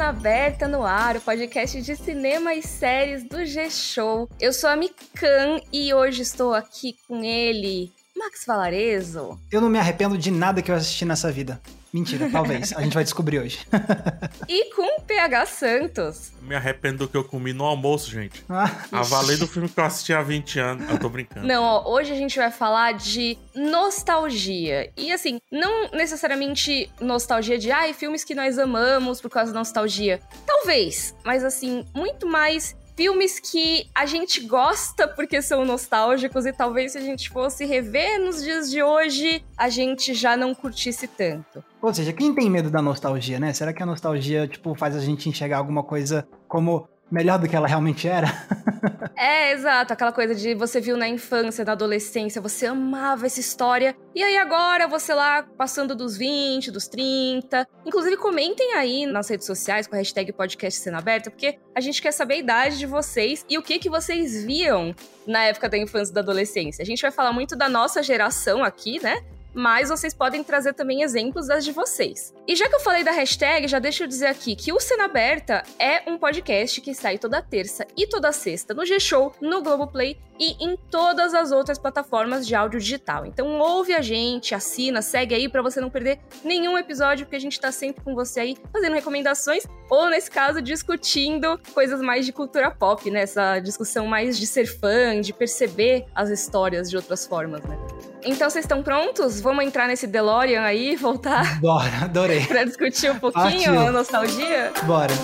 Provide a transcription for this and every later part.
Cena Aberta no Ar, o podcast de cinema e séries do G-Show. Eu sou a Mikan e hoje estou aqui com ele, Max Valarezo. Eu não me arrependo de nada que eu assisti nessa vida. Mentira, talvez. A gente vai descobrir hoje. e com PH Santos. Me arrependo do que eu comi no almoço, gente. Ah, a valer do filme que eu assisti há 20 anos. Eu tô brincando. Não, ó, hoje a gente vai falar de nostalgia. E assim, não necessariamente nostalgia de ai, filmes que nós amamos por causa da nostalgia. Talvez, mas assim, muito mais filmes que a gente gosta porque são nostálgicos e talvez se a gente fosse rever nos dias de hoje, a gente já não curtisse tanto. Ou seja, quem tem medo da nostalgia, né? Será que a nostalgia, tipo, faz a gente enxergar alguma coisa como melhor do que ela realmente era. é, exato. Aquela coisa de você viu na infância, na adolescência, você amava essa história. E aí agora você lá passando dos 20, dos 30. Inclusive, comentem aí nas redes sociais com a hashtag podcast cena aberta, porque a gente quer saber a idade de vocês e o que, que vocês viam na época da infância e da adolescência. A gente vai falar muito da nossa geração aqui, né? Mas vocês podem trazer também exemplos das de vocês. E já que eu falei da hashtag, já deixa eu dizer aqui que o Cena Aberta é um podcast que sai toda terça e toda sexta no G-Show, no Globoplay e em todas as outras plataformas de áudio digital. Então ouve a gente, assina, segue aí para você não perder nenhum episódio, porque a gente tá sempre com você aí fazendo recomendações ou nesse caso discutindo coisas mais de cultura pop, né? Essa discussão mais de ser fã, de perceber as histórias de outras formas, né? Então vocês estão prontos? Vamos entrar nesse DeLorean aí, voltar? Bora, adorei. pra discutir um pouquinho a nostalgia? Bora.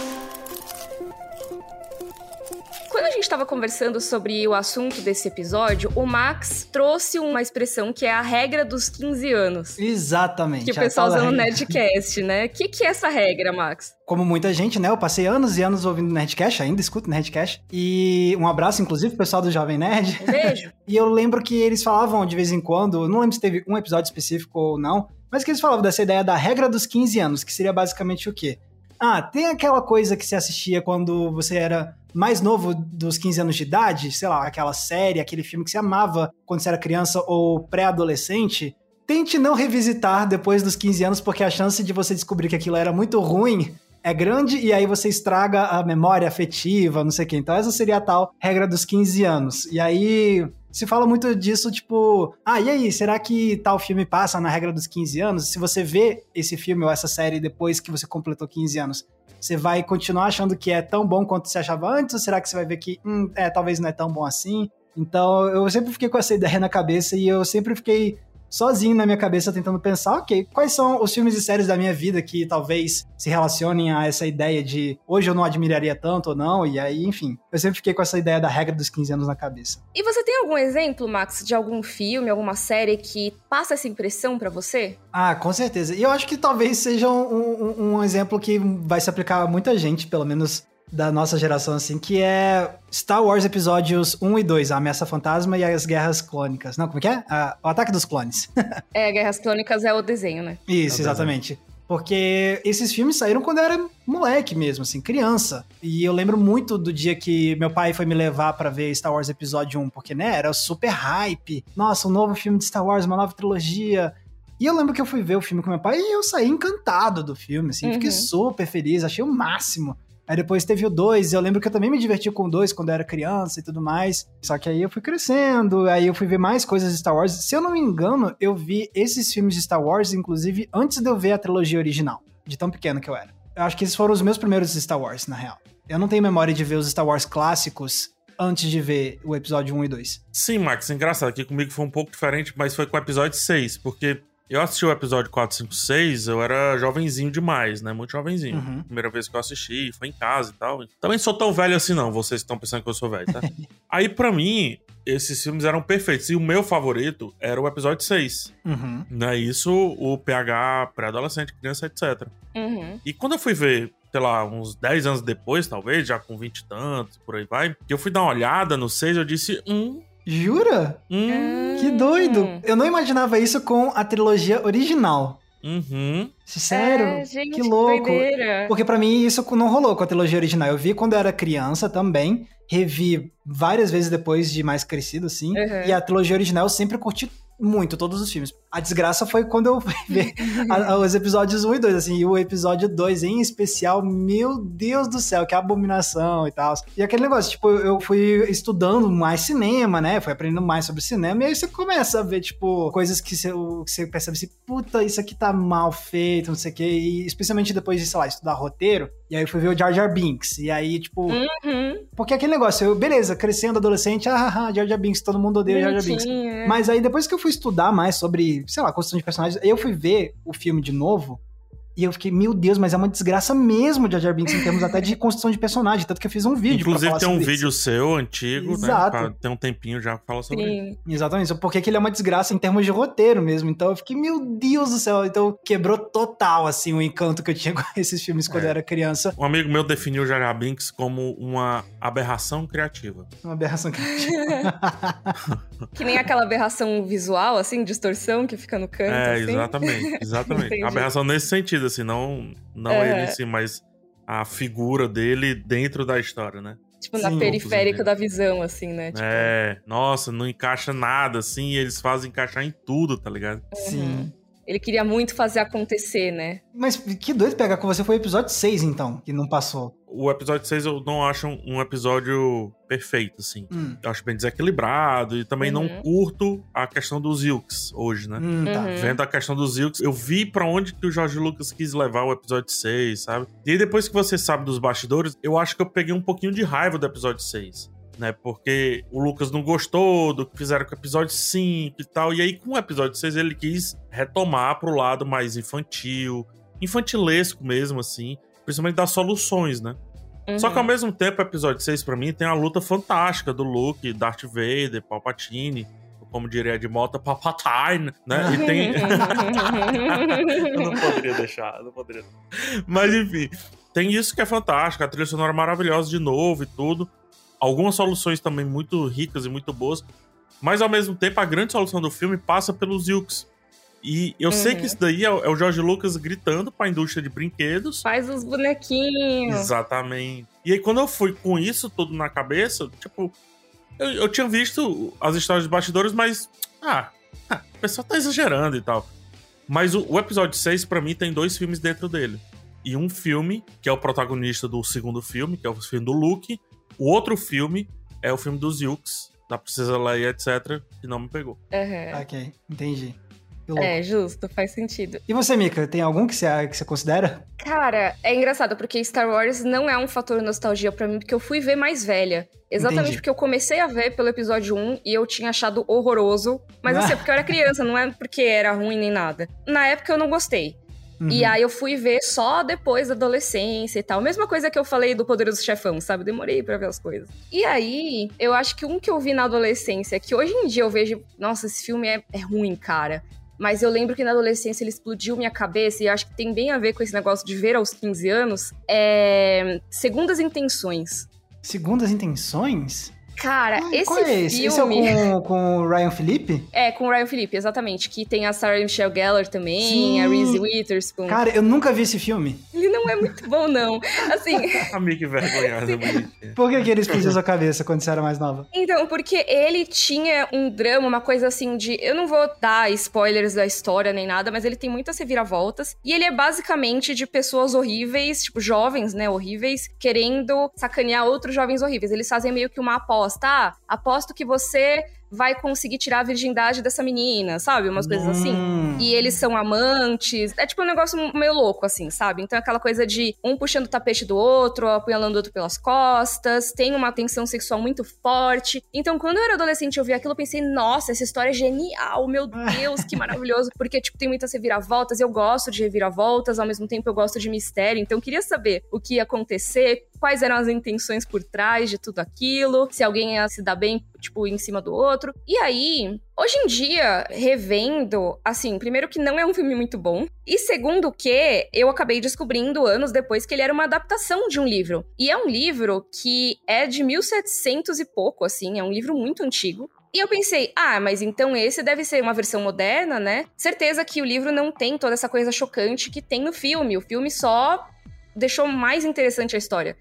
Quando a gente estava conversando sobre o assunto desse episódio, o Max trouxe uma expressão que é a regra dos 15 anos. Exatamente. Que o pessoal usa no Nerdcast, né? O que, que é essa regra, Max? Como muita gente, né? Eu passei anos e anos ouvindo Nerdcast, ainda escuto Nerdcast. E um abraço, inclusive, pro pessoal do Jovem Nerd. Um beijo. e eu lembro que eles falavam de vez em quando, não lembro se teve um episódio específico ou não, mas que eles falavam dessa ideia da regra dos 15 anos, que seria basicamente o quê? Ah, tem aquela coisa que se assistia quando você era mais novo dos 15 anos de idade, sei lá, aquela série, aquele filme que você amava quando você era criança ou pré-adolescente. Tente não revisitar depois dos 15 anos, porque a chance de você descobrir que aquilo era muito ruim é grande e aí você estraga a memória afetiva, não sei o quê. Então essa seria a tal regra dos 15 anos. E aí se fala muito disso, tipo, ah, e aí, será que tal filme passa na regra dos 15 anos? Se você vê esse filme ou essa série depois que você completou 15 anos, você vai continuar achando que é tão bom quanto você achava antes? Ou será que você vai ver que, hum, é, talvez não é tão bom assim? Então, eu sempre fiquei com essa ideia na cabeça e eu sempre fiquei sozinho na minha cabeça tentando pensar, ok, quais são os filmes e séries da minha vida que talvez se relacionem a essa ideia de hoje eu não admiraria tanto ou não, e aí, enfim, eu sempre fiquei com essa ideia da regra dos 15 anos na cabeça. E você tem algum exemplo, Max, de algum filme, alguma série que passa essa impressão para você? Ah, com certeza. E eu acho que talvez seja um, um, um exemplo que vai se aplicar a muita gente, pelo menos da nossa geração, assim, que é Star Wars Episódios 1 e 2, A Ameaça Fantasma e as Guerras Clônicas. Não, como é que é? Ah, o Ataque dos Clones. é, Guerras Clônicas é o desenho, né? Isso, é exatamente. Porque esses filmes saíram quando eu era moleque mesmo, assim, criança. E eu lembro muito do dia que meu pai foi me levar para ver Star Wars Episódio 1, porque, né, era super hype. Nossa, um novo filme de Star Wars, uma nova trilogia. E eu lembro que eu fui ver o filme com meu pai e eu saí encantado do filme, assim, uhum. fiquei super feliz, achei o máximo. Aí depois teve o 2, eu lembro que eu também me diverti com o 2 quando eu era criança e tudo mais. Só que aí eu fui crescendo, aí eu fui ver mais coisas de Star Wars. Se eu não me engano, eu vi esses filmes de Star Wars, inclusive, antes de eu ver a trilogia original, de tão pequeno que eu era. Eu acho que esses foram os meus primeiros Star Wars, na real. Eu não tenho memória de ver os Star Wars clássicos antes de ver o episódio 1 e 2. Sim, Max, engraçado. Aqui comigo foi um pouco diferente, mas foi com o episódio 6, porque eu assisti o episódio 4, 5, 6, eu era jovenzinho demais, né? Muito jovenzinho. Uhum. Primeira vez que eu assisti, foi em casa e tal. Também sou tão velho assim, não. Vocês estão pensando que eu sou velho, tá? Aí, para mim, esses filmes eram perfeitos. E o meu favorito era o episódio 6. Uhum. Né? Isso, o PH pré-adolescente, criança, etc. Uhum. E quando eu fui ver sei lá, uns 10 anos depois, talvez, já com 20 e tantos, por aí vai, que eu fui dar uma olhada no 6, eu disse, hum, Jura? Hum. Que doido. Eu não imaginava isso com a trilogia original. Uhum. Sério? É, gente, que louco. Doideira. Porque para mim isso não rolou com a trilogia original. Eu vi quando eu era criança também, revi várias vezes depois de mais crescido, assim. Uhum. E a trilogia original eu sempre curti muito todos os filmes. A desgraça foi quando eu fui ver os episódios 1 e 2, assim, e o episódio 2 em especial, meu Deus do céu, que abominação e tal. E aquele negócio, tipo, eu fui estudando mais cinema, né? Fui aprendendo mais sobre cinema, e aí você começa a ver, tipo, coisas que você, que você percebe assim, puta, isso aqui tá mal feito, não sei o quê, e especialmente depois de, sei lá, estudar roteiro, e aí eu fui ver o Jar Jar Binks, e aí, tipo... Uhum. Porque aquele negócio, eu, beleza, crescendo adolescente, ah, ah, Jar Jar Binks, todo mundo odeia Jar Jar Binks. É. Mas aí depois que eu fui estudar mais sobre sei lá, construção de personagens. Eu fui ver o filme de novo e eu fiquei, meu Deus, mas é uma desgraça mesmo de Jar Jar Binks em termos até de construção de personagem. Tanto que eu fiz um vídeo. Inclusive tem um vídeo isso. seu antigo, né, Exato. né? Tem um tempinho já que fala sobre Sim. isso. Exatamente. Porque ele é uma desgraça em termos de roteiro mesmo. Então eu fiquei, meu Deus do céu. Então quebrou total, assim, o encanto que eu tinha com esses filmes quando é. eu era criança. Um amigo meu definiu o Jar Jar Binks como uma aberração criativa. Uma aberração criativa. que nem aquela aberração visual, assim, distorção que fica no canto. É, assim. exatamente. Exatamente. aberração nesse sentido assim, não, não é. ele sim, mas a figura dele dentro da história, né? Tipo, na periférica da visão, assim, né? Tipo... É, nossa, não encaixa nada, assim, e eles fazem encaixar em tudo, tá ligado? Sim. Ele queria muito fazer acontecer, né? Mas que doido pegar com você foi o episódio 6, então, que não passou. O episódio 6 eu não acho um episódio perfeito, assim. Hum. Eu acho bem desequilibrado e também uhum. não curto a questão dos Ilks hoje, né? Hum, tá. uhum. Vendo a questão dos Ilks, eu vi para onde que o Jorge Lucas quis levar o episódio 6, sabe? E aí depois que você sabe dos bastidores, eu acho que eu peguei um pouquinho de raiva do episódio 6 né? Porque o Lucas não gostou do que fizeram com o episódio 5 e tal. E aí, com o episódio 6, ele quis retomar pro lado mais infantil, infantilesco mesmo, assim. Principalmente das soluções, né? Uhum. Só que ao uhum. mesmo tempo, o episódio 6, para mim, tem a luta fantástica do Luke, Darth Vader, Palpatine como diria de moto, Palpatine, né? E tem. eu não poderia deixar, não poderia. Mas enfim, tem isso que é fantástico, a trilha sonora maravilhosa de novo e tudo algumas soluções também muito ricas e muito boas, mas ao mesmo tempo a grande solução do filme passa pelos Yukes. E eu uhum. sei que uhum. isso daí é, é o Jorge Lucas gritando para a indústria de brinquedos. Faz os bonequinhos. Exatamente. E aí, quando eu fui com isso tudo na cabeça, tipo, eu, eu tinha visto as histórias de bastidores, mas. Ah, ah o pessoal tá exagerando e tal. Mas o, o episódio 6, para mim, tem dois filmes dentro dele. E um filme, que é o protagonista do segundo filme, que é o filme do Luke, o outro filme é o filme dos Yukes, da Princesa Leia, etc., que não me pegou. Uhum. Ok, entendi. É, justo, faz sentido. E você, Mika, tem algum que você, que você considera? Cara, é engraçado, porque Star Wars não é um fator nostalgia para mim, porque eu fui ver mais velha. Exatamente Entendi. porque eu comecei a ver pelo episódio 1 e eu tinha achado horroroso. Mas assim, é porque eu era criança, não é porque era ruim nem nada. Na época eu não gostei. Uhum. E aí eu fui ver só depois da adolescência e tal. Mesma coisa que eu falei do Poderoso Chefão, sabe? Demorei para ver as coisas. E aí, eu acho que um que eu vi na adolescência, que hoje em dia eu vejo, nossa, esse filme é, é ruim, cara. Mas eu lembro que na adolescência ele explodiu minha cabeça e acho que tem bem a ver com esse negócio de ver aos 15 anos. É. Segundas Intenções. Segundas Intenções? Cara, ah, esse qual é esse? filme... Esse é com, com o Ryan Philippe? É, com o Ryan Philippe, exatamente. Que tem a Sarah Michelle Gellar também, Sim. a Reese Witherspoon. Cara, eu nunca vi esse filme. Ele não é muito bom, não. Assim... Amigo que vergonhosa, Por que, que ele explodiu sua cabeça quando você era mais nova? Então, porque ele tinha um drama, uma coisa assim de... Eu não vou dar spoilers da história nem nada, mas ele tem muitas reviravoltas. E ele é basicamente de pessoas horríveis, tipo, jovens, né, horríveis, querendo sacanear outros jovens horríveis. Eles fazem meio que uma aposta aposta. Ah, aposto que você vai conseguir tirar a virgindade dessa menina, sabe? Umas coisas assim. Hum. E eles são amantes. É tipo um negócio meio louco, assim, sabe? Então é aquela coisa de um puxando o tapete do outro, apunhalando o outro pelas costas, tem uma tensão sexual muito forte. Então, quando eu era adolescente, eu vi aquilo, eu pensei, nossa, essa história é genial, meu Deus, que maravilhoso. Porque, tipo, tem muitas reviravoltas, eu gosto de reviravoltas, ao mesmo tempo eu gosto de mistério. Então, eu queria saber o que ia acontecer, quais eram as intenções por trás de tudo aquilo, se alguém ia se dar bem, tipo, em cima do outro. E aí, hoje em dia, revendo, assim, primeiro que não é um filme muito bom, e segundo que eu acabei descobrindo anos depois que ele era uma adaptação de um livro. E é um livro que é de 1700 e pouco, assim, é um livro muito antigo. E eu pensei, ah, mas então esse deve ser uma versão moderna, né? Certeza que o livro não tem toda essa coisa chocante que tem no filme. O filme só deixou mais interessante a história.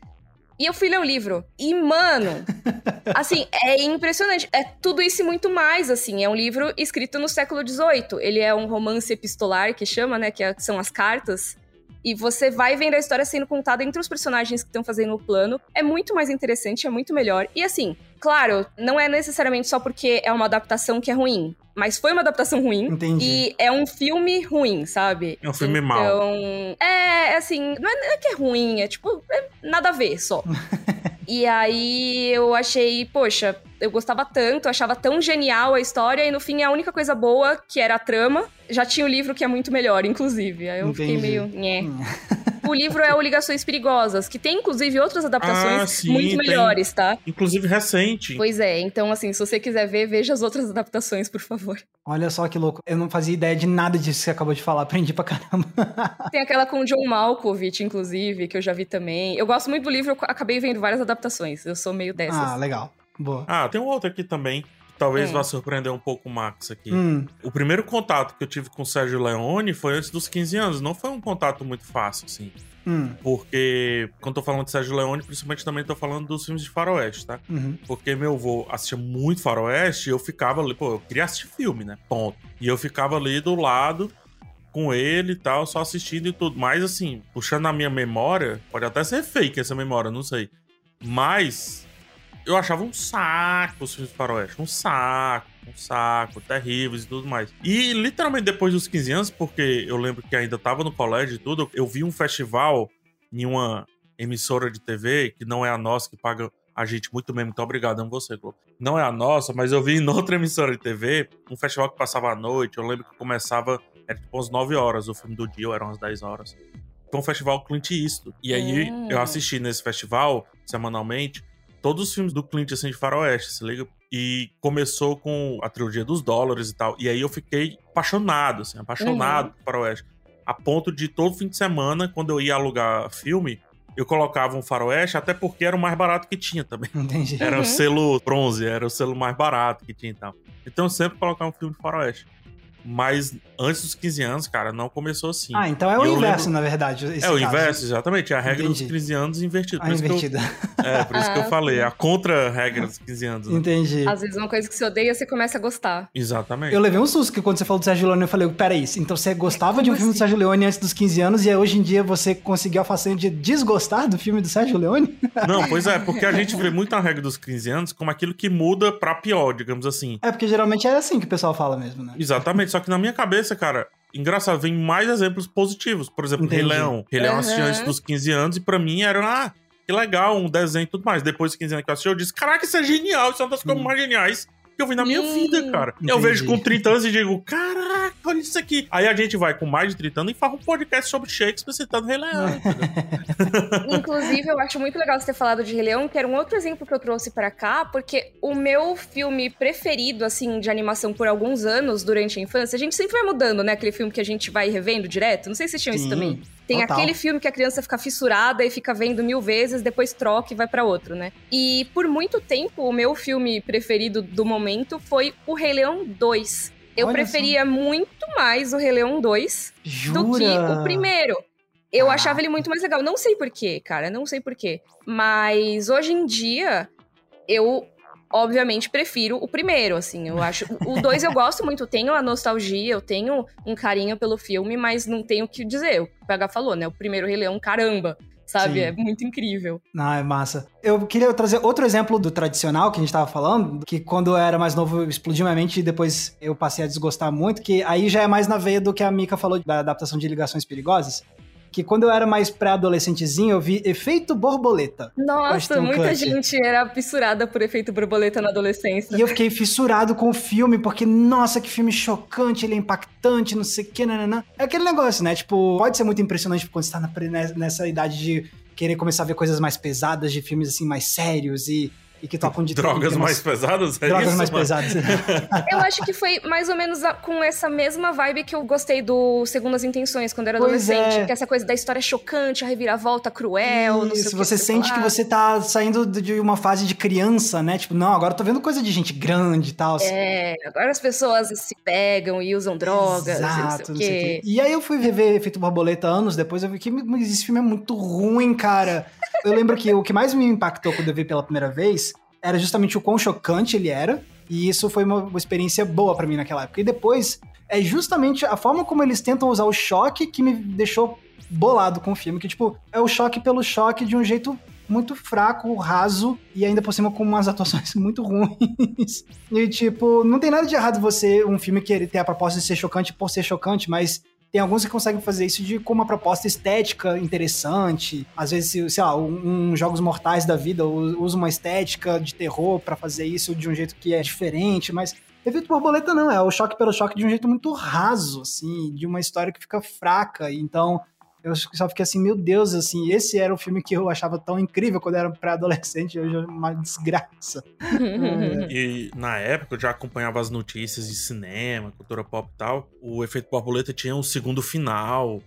E eu fui ler o livro. E, mano, assim, é impressionante. É tudo isso e muito mais, assim. É um livro escrito no século XVIII. Ele é um romance epistolar, que chama, né? Que é, são as cartas. E você vai vendo a história sendo contada entre os personagens que estão fazendo o plano. É muito mais interessante, é muito melhor. E assim, claro, não é necessariamente só porque é uma adaptação que é ruim. Mas foi uma adaptação ruim. Entendi. E é um filme ruim, sabe? É um filme então, mau. Então, é, assim, não é, não é que é ruim, é tipo, é nada a ver só. e aí eu achei, poxa, eu gostava tanto, achava tão genial a história, e no fim a única coisa boa, que era a trama, já tinha o livro que é muito melhor, inclusive. Aí eu Entendi. fiquei meio. Nhé. o livro é o Ligações Perigosas, que tem inclusive outras adaptações Ah, sim, muito tem. melhores, tá? Inclusive recente. Pois é, então assim, se você quiser ver, veja as outras adaptações, por favor. Olha só que louco. Eu não fazia ideia de nada disso que você acabou de falar. Aprendi pra caramba. Tem aquela com o John Malkovich, inclusive, que eu já vi também. Eu gosto muito do livro, eu acabei vendo várias adaptações. Eu sou meio dessas. ah, legal. Boa. Ah, tem um outro aqui também. Talvez Hum. vá surpreender um pouco o Max aqui. Hum, O primeiro contato que eu tive com o Sérgio Leone foi antes dos 15 anos. Não foi um contato muito fácil, assim. hum, Porque, quando tô falando de Sérgio Leone, principalmente também tô falando dos filmes de faroeste, tá? uhum. Porque meu avô assistia muito faroeste e eu ficava ali, pô, eu queria assistir filme, né? Ponto. E eu ficava ali do lado com ele e tal, só assistindo e tudo. Mas assim, puxando a minha memória, pode até ser fake essa memória, não sei. Mas eu achava um saco os filmes de faroeste. Um saco, um saco, terríveis e tudo mais. E literalmente depois dos 15 anos, porque eu lembro que ainda tava no colégio e tudo, eu vi um festival em uma emissora de TV, que não é a nossa, que paga a gente muito bem. Muito obrigado, amo você, Globo. Não é a nossa, mas eu vi em outra emissora de TV, um festival que passava à noite. Eu lembro que começava, era tipo umas 9 horas, o filme do dia, eram umas 10 horas. Foi um festival Clint Eastwood. E aí Hum. eu assisti nesse festival, semanalmente, todos os filmes do Clint, assim, de faroeste, se liga? E começou com a trilogia dos dólares e tal. E aí eu fiquei apaixonado, assim, apaixonado por faroeste. A ponto de todo fim de semana, quando eu ia alugar filme, eu colocava um faroeste, até porque era o mais barato que tinha também. Entendi. Era Uhum. o selo bronze, era o selo mais barato que tinha e tal. Então eu sempre colocava um filme de faroeste. Mas antes dos 15 anos, cara, não começou assim. Ah, então é o Eu inverso, lembro- na verdade. esse é o caso. inverso, exatamente. É a regra Entendi. dos 15 anos invertido. A que eu- invertida. é, por isso que eu Ah, falei. A contra-regra dos 15 anos. né? Entendi. Às vezes uma coisa que você odeia, você começa a gostar. Exatamente. Eu levei um susto que quando você falou do Sérgio Leone, eu falei, peraí, então você gostava de um Como filme do assim? Sérgio Leone antes dos 15 anos e hoje em dia você conseguiu a façanha de desgostar do filme do Sérgio Leone? Não, pois é, porque a gente vê muito a regra dos 15 anos como aquilo que muda pra pior, digamos assim. É porque geralmente é assim que o pessoal fala mesmo, né? Exatamente, só que na minha cabeça, cara, engraçado, vem mais exemplos positivos. Por exemplo, Entendi. Rei Leão. Rei Leão eu assisti antes dos 15 anos e pra mim era, ah, que legal, um desenho e tudo mais. Depois dos 15 anos que eu assisti, eu disse, caraca, isso é genial, isso é uma das coisas Hum. mais geniais que eu vi na minha Hum. vida, cara. Eu Entendi. vejo com 30 anos e digo, caraca, olha isso aqui. Aí a gente vai com mais de 30 anos e faz um podcast sobre Shakespeare citando Rei Leão. Inclusive, eu acho muito legal você ter falado de Rei Leão, que era um outro exemplo que eu trouxe pra cá, porque o meu filme preferido, assim, de animação por alguns anos durante a infância, a gente sempre vai mudando, né? Aquele filme que a gente vai revendo direto. Não sei se vocês tinham isso Sim, também. Tem total. aquele filme que a criança fica fissurada e fica vendo mil vezes, depois troca e vai pra outro, né? E por muito tempo, o meu filme preferido do momento foi o Rei Leão 2. Eu Olha preferia muito mais o Rei Leão 2 Jura? do que o primeiro. Eu Ah. achava ele muito mais legal. Não sei porquê, cara. Não sei porquê. Mas hoje em dia, eu obviamente prefiro o primeiro, assim. Eu acho. O dois eu gosto muito, tenho a nostalgia, eu tenho um carinho pelo filme, mas não tenho o que dizer. O PH falou, né? O primeiro Rei Leão, caramba. Sabe? Sim. É muito incrível. Não, é massa. Eu queria trazer outro exemplo do tradicional que a gente tava falando, que quando eu era mais novo explodiu minha mente e depois eu passei a desgostar muito, que aí já é mais na veia do que a Mika falou da adaptação de Ligações Perigosas. Que quando eu era mais pré-adolescentezinho, eu vi Efeito Borboleta. Nossa, muita Kutcher. gente era fissurada por efeito borboleta na adolescência. E eu fiquei fissurado com o filme, porque, nossa, que filme chocante, ele é impactante, não sei o que, nananã. É aquele negócio, né? Tipo, pode ser muito impressionante quando você tá na- nessa idade de querer começar a ver coisas mais pesadas, de filmes assim, mais sérios e, e que tocam de Drogas temas- mais pesadas? É Drogas isso, mais mano? pesadas. Eu acho que foi mais ou menos a- com essa mesma vibe que eu gostei do Segundas Intenções, quando eu era Pois adolescente. é. Que é essa coisa da história chocante, a reviravolta cruel, não sei o Isso, que. você sente que você tá saindo de uma fase de criança, né? Tipo, não, agora eu tô vendo coisa de gente grande e tal. É, agora as pessoas se pegam e usam drogas, Exato, não sei o quê. E aí eu fui rever Efeito Borboleta anos depois, eu vi que esse filme é muito ruim, cara. Eu lembro que o que mais me impactou quando eu vi pela primeira vez era justamente o quão chocante ele era. E isso foi uma, experiência boa para mim naquela época. E depois, é justamente a forma como eles tentam usar o choque que me deixou bolado com o filme. Que, tipo, é o choque pelo choque de um jeito muito fraco, raso e ainda por cima com umas atuações muito ruins. e tipo, não tem nada de errado você um filme que ele tem a proposta de ser chocante por ser chocante, mas tem alguns que conseguem fazer isso de com uma proposta estética interessante. Às vezes, sei lá, um, um Jogos Mortais da vida usa uma estética de terror para fazer isso de um jeito que é diferente, mas Efeito borboleta não, é o choque pelo choque de um jeito muito raso, assim, de uma história que fica fraca. Então, eu só fiquei assim, meu Deus, assim, esse era o filme que eu achava tão incrível quando eu era pré-adolescente, hoje é uma desgraça. e na época eu já acompanhava as notícias de cinema, cultura pop e tal. O Efeito Borboleta tinha um segundo final,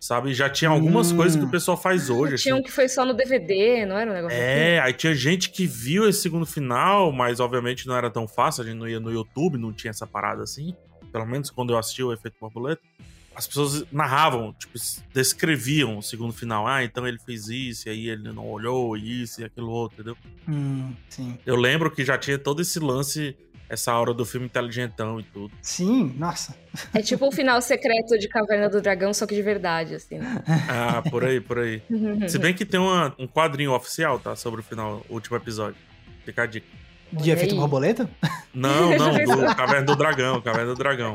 sabe? Já tinha algumas hum. coisas que o pessoal faz hoje. Tinha assim. um que foi só no DVD, não era um negócio É, assim? aí tinha gente que viu esse segundo final, mas obviamente não era tão fácil, a gente não ia no YouTube, não tinha essa parada assim. Pelo menos quando eu assisti o Efeito Borboleta as pessoas narravam, tipo, descreviam o segundo final. Ah, então ele fez isso, e aí ele não olhou, isso e aquilo outro, entendeu? Hum, sim. Eu lembro que já tinha todo esse lance, essa hora do filme inteligentão e tudo. Sim, nossa. É tipo o final secreto de Caverna do Dragão, só que de verdade, assim. Né? Ah, por aí, por aí. Se bem que tem uma, um quadrinho oficial, tá? Sobre o final, o último episódio. Fica a dica. De efeito borboleta? Não, não, do Caverna do Dragão, Caverna do Dragão.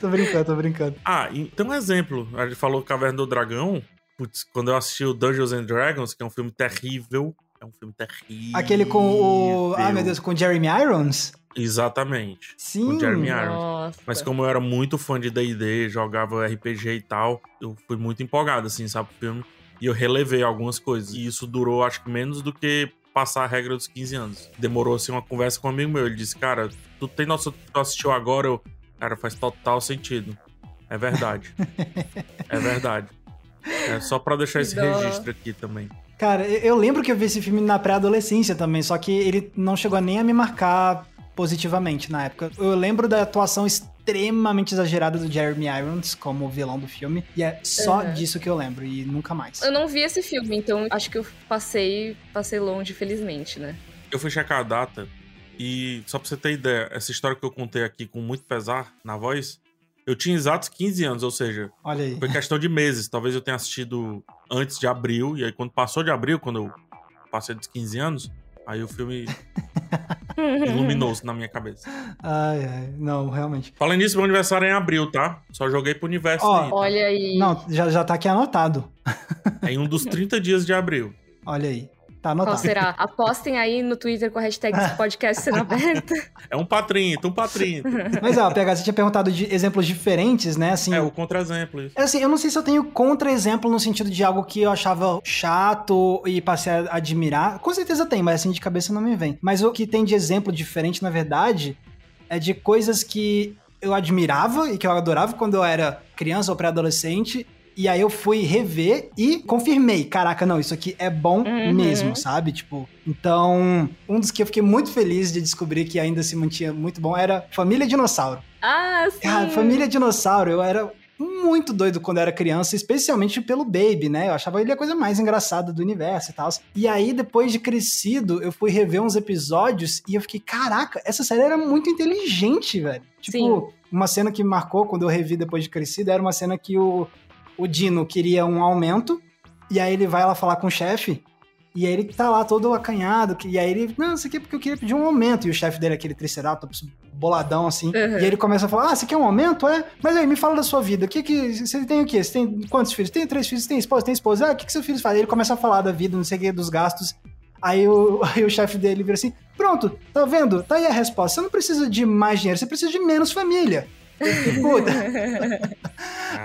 tô brincando, tô brincando. Ah, então um exemplo. A gente falou Caverna do Dragão. Putz, quando eu assisti o Dungeons and Dragons, que é um filme terrível. É um filme terrível. Aquele com o. Ah, meu Deus, com Jeremy Irons? Exatamente. Sim. Com Jeremy Irons. Nossa. Mas como eu era muito fã de D&D, jogava RPG e tal, eu fui muito empolgado, assim, sabe, o filme. E eu relevei algumas coisas. E isso durou, acho que menos do que passar a regra dos 15 anos. Demorou assim uma conversa com um amigo meu. Ele disse, cara, tu tem que tu assistiu agora? Eu, cara, faz total sentido. É verdade. é verdade. É só pra deixar esse registro aqui também. Cara, eu lembro que eu vi esse filme na pré-adolescência também, só que ele não chegou nem a me marcar positivamente na época. Eu lembro da atuação extremamente exagerada do Jeremy Irons como vilão do filme. E é só uhum. disso que eu lembro e nunca mais. Eu não vi esse filme, então acho que eu passei, passei longe, felizmente, né? Eu fui checar a data e só pra você ter ideia, essa história que eu contei aqui com muito pesar na voz, eu tinha exatos 15 anos, ou seja, foi questão de meses. Talvez eu tenha assistido antes de abril, e aí quando passou de abril, quando eu passei dos 15 anos, aí o filme iluminou-se na minha cabeça. Ai, ai, não, realmente. Falando nisso, meu aniversário é em abril, tá? Só joguei pro universo oh, aí. Tá? Olha aí. Não, já, já tá aqui anotado. É em um dos 30 dias de abril. Olha aí. Tá anotado. Qual será? Apostem aí no Twitter com a hashtag podcast sendo aberta. É um patrinho, um patrinho. Mas, ó, PH, você tinha perguntado de exemplos diferentes, né? Assim, é, o contra-exemplo. É assim, eu não sei se eu tenho contra-exemplo no sentido de algo que eu achava chato e passei a admirar. Com certeza tem, mas assim, de cabeça não me vem. Mas o que tem de exemplo diferente, na verdade, é de coisas que eu admirava e que eu adorava quando eu era criança ou pré-adolescente e aí eu fui rever e confirmei, caraca, não, isso aqui é bom uhum. mesmo, sabe? Tipo, então, um dos que eu fiquei muito feliz de descobrir que ainda se mantinha muito bom era Família Dinossauro. Ah, sim. Cara, Família Dinossauro, eu era muito doido quando era criança, especialmente pelo Baby, né? Eu achava ele a coisa mais engraçada do universo e tal. E aí, depois de crescido, eu fui rever uns episódios e eu fiquei, caraca, essa série era muito inteligente, velho. Tipo, Sim. uma cena que me marcou quando eu revi depois de crescido era uma cena que o, o Dino queria um aumento, e aí ele vai lá falar com o chefe, e aí ele tá lá todo acanhado, e aí ele, não, isso aqui é porque eu queria pedir um aumento, e o chefe dele é aquele Triceratops boladão assim, uhum. e aí ele começa a falar, ah, você quer um aumento? É? Mas aí, me fala da sua vida, o que que, você tem o quê? Você tem quantos filhos? Tem três filhos, tem esposa, tem esposa, ah, o que que seus filhos fazem? Aí ele começa a falar da vida, não sei o que, dos gastos, Aí o, aí o chefe dele vira assim: Pronto, tá vendo? Tá aí a resposta. Você não precisa de mais dinheiro, você precisa de menos família. Puta.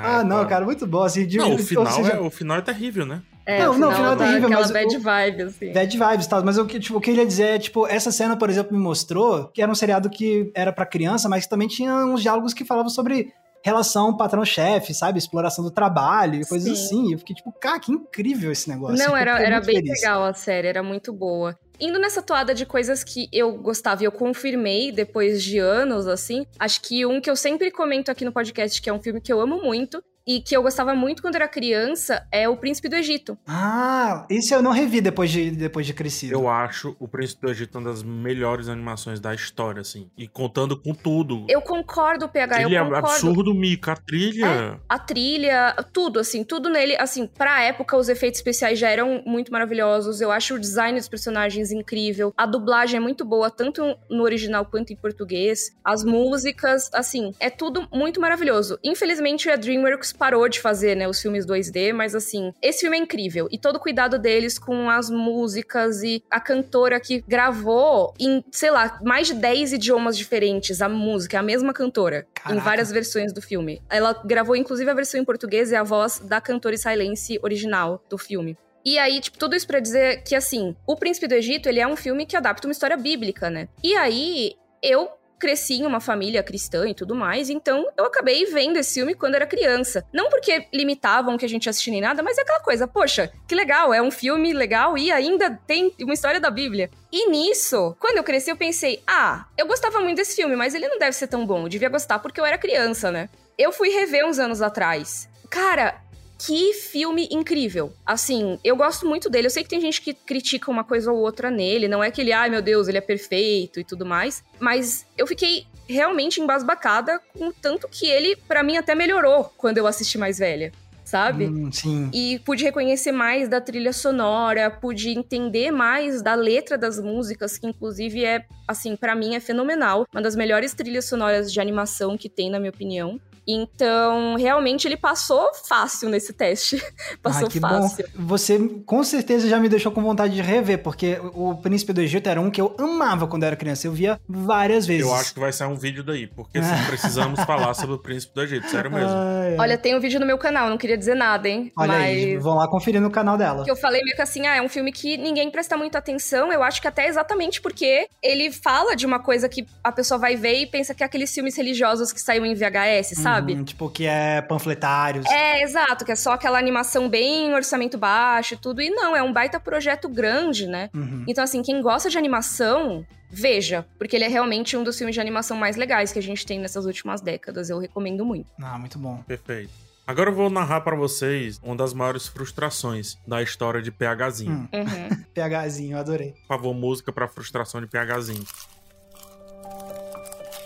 ah, não, cara, muito bom. Assim, de, não, o final, seja... é, o final é terrível, né? É, não, não, o final é terrível, aquela mas. bad vibe, assim. Bad vibes, tá? Mas o que, tipo, o que eu ia dizer é, tipo, essa cena, por exemplo, me mostrou que era um seriado que era para criança, mas que também tinha uns diálogos que falavam sobre relação patrão-chefe, sabe? Exploração do trabalho e coisas Sim. assim. Eu fiquei tipo, cara, que incrível esse negócio. Não, era, era bem feliz. legal a série, era muito boa. Indo nessa toada de coisas que eu gostava e eu confirmei depois de anos, assim, acho que um que eu sempre comento aqui no podcast, que é um filme que eu amo muito, e que eu gostava muito quando era criança é O Príncipe do Egito. Ah, esse eu não revi depois de, depois de crescido. Eu acho O Príncipe do Egito uma das melhores animações da história, assim. E contando com tudo. Eu concordo, PH, Ele eu é concordo. absurdo, Mika. A trilha. É, a trilha, tudo, assim, tudo nele, assim, pra época os efeitos especiais já eram muito maravilhosos. Eu acho o design dos personagens incrível. A dublagem é muito boa, tanto no original quanto em português. As músicas, assim, é tudo muito maravilhoso. Infelizmente, a DreamWorks parou de fazer, né, os filmes 2D, mas assim, esse filme é incrível. E todo o cuidado deles com as músicas e a cantora que gravou em, sei lá, mais de 10 idiomas diferentes a música, é a mesma cantora, Caraca. em várias versões do filme. Ela gravou inclusive a versão em português e a voz da cantora israelense original do filme. E aí, tipo, tudo isso pra dizer que, assim, O Príncipe do Egito, ele é um filme que adapta uma história bíblica, né? E aí, eu cresci em uma família cristã e tudo mais, então eu acabei vendo esse filme quando era criança. Não porque limitavam que a gente assistia nem nada, mas é aquela coisa, poxa, que legal, é um filme legal e ainda tem uma história da Bíblia. E nisso, quando eu cresci, eu pensei, ah, eu gostava muito desse filme, mas ele não deve ser tão bom, eu devia gostar porque eu era criança, né? Eu fui rever uns anos atrás. Cara, que filme incrível. Assim, eu gosto muito dele. Eu sei que tem gente que critica uma coisa ou outra nele. Não é que ele, ai meu Deus, ele é perfeito e tudo mais. Mas eu fiquei realmente embasbacada com o tanto que ele, para mim, até melhorou quando eu assisti mais velha. Sabe? Hum, sim. E pude reconhecer mais da trilha sonora, pude entender mais da letra das músicas, que inclusive é, assim, para mim é fenomenal. Uma das melhores trilhas sonoras de animação que tem, na minha opinião. Então, realmente ele passou fácil nesse teste. passou ah, que fácil. Bom. Você com certeza já me deixou com vontade de rever, porque o Príncipe do Egito era um que eu amava quando era criança. Eu via várias vezes. Eu acho que vai sair um vídeo daí, porque assim, precisamos falar sobre o Príncipe do Egito, sério mesmo. Ai, ai. Olha, tem um vídeo no meu canal, não queria dizer nada, hein? Olha Mas... aí, vão lá conferir no canal dela. Que eu falei meio que assim, ah, é um filme que ninguém presta muita atenção. Eu acho que até exatamente porque ele fala de uma coisa que a pessoa vai ver e pensa que é aqueles filmes religiosos que saíram em VHS, sabe? Uhum, tipo, que é panfletários. É, exato, que é só aquela animação bem orçamento baixo e tudo. E não, é um baita projeto grande, né? Uhum. Então, assim, quem gosta de animação, veja, porque ele é realmente um dos filmes de animação mais legais que a gente tem nessas últimas décadas. Eu recomendo muito. Ah, muito bom. Perfeito. Agora eu vou narrar pra vocês uma das maiores frustrações da história de PHzinho. Hum. Uhum. PHzinho, eu adorei. Por favor, música pra frustração de PHzinho.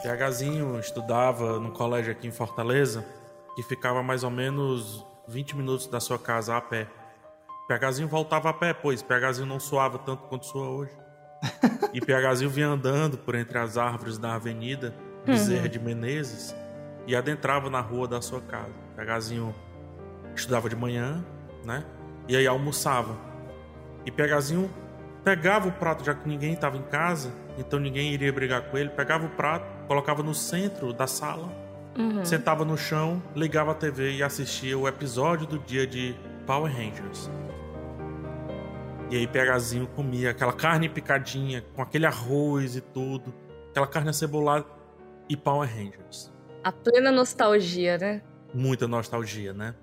PHzinho estudava no colégio aqui em Fortaleza, que ficava mais ou menos 20 minutos da sua casa a pé. PHzinho voltava a pé, pois PHzinho não suava tanto quanto sua hoje. e PHzinho vinha andando por entre as árvores da avenida Bezerra de Menezes e adentrava na rua da sua casa. PHzinho estudava de manhã, né? E aí almoçava. E PHzinho pegava o prato, já que ninguém estava em casa, então ninguém iria brigar com ele, pegava o prato, colocava no centro da sala, Uhum. sentava no chão, ligava a TV e assistia o episódio do dia de Power Rangers. E aí PHzinho comia aquela carne picadinha, com aquele arroz e tudo, aquela carne acebolada e Power Rangers. A plena nostalgia, né? Muita nostalgia, né?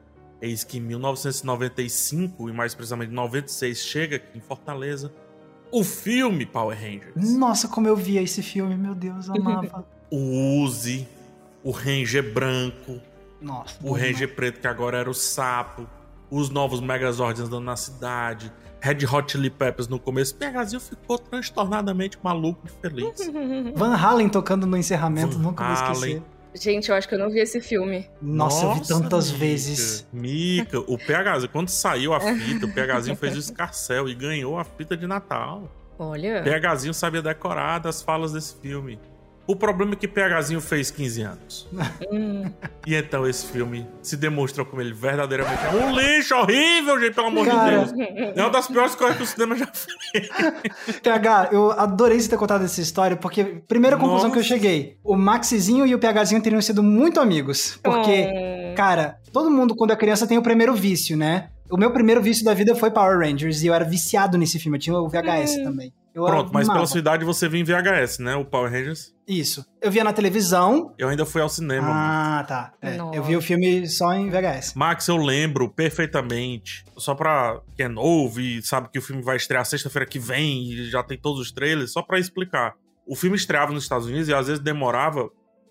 Eis que em 1995, e mais precisamente 96, chega aqui em Fortaleza o filme Power Rangers. Nossa, como eu via esse filme, meu Deus, eu amava. O Uzi, o Ranger branco, Nossa. o Ranger preto que agora era o sapo, os novos Megazords andando na cidade, Red Hot Chili Peppers no começo. PHzinho ficou transtornadamente maluco de feliz. Van Halen tocando no encerramento, Van nunca vou esquecer. Halen. Gente, eu acho que eu não vi esse filme. Nossa, eu vi tantas Mica. vezes. Mica, o PHzinho, quando saiu a fita, o PHzinho fez o escarcel e ganhou a fita de Natal. Olha. PHzinho sabia decorar das falas desse filme. O problema é que PHzinho fez 15 anos. E então esse filme se demonstrou como ele verdadeiramente é um lixo horrível, gente, pelo amor Cara. de Deus. É uma das piores coisas que o cinema já fez. PH, eu adorei você ter contado essa história, porque primeira conclusão Nossa. que eu cheguei, o Maxizinho e o PHzinho teriam sido muito amigos. Porque, Hum. cara, todo mundo quando é criança tem o primeiro vício, né? O meu primeiro vício da vida foi Power Rangers e eu era viciado nesse filme, eu tinha o VHS Hum. também. Eu Pronto, mas pela sua idade você viu em VHS, né? O Power Rangers. Isso. Eu via na televisão. Eu ainda fui ao cinema. Ah, tá. É, eu vi o filme só em VHS. Max, eu lembro perfeitamente. Só pra quem é novo e sabe que o filme vai estrear sexta-feira que vem e já tem todos os trailers, só pra explicar. O filme estreava nos Estados Unidos e às vezes demorava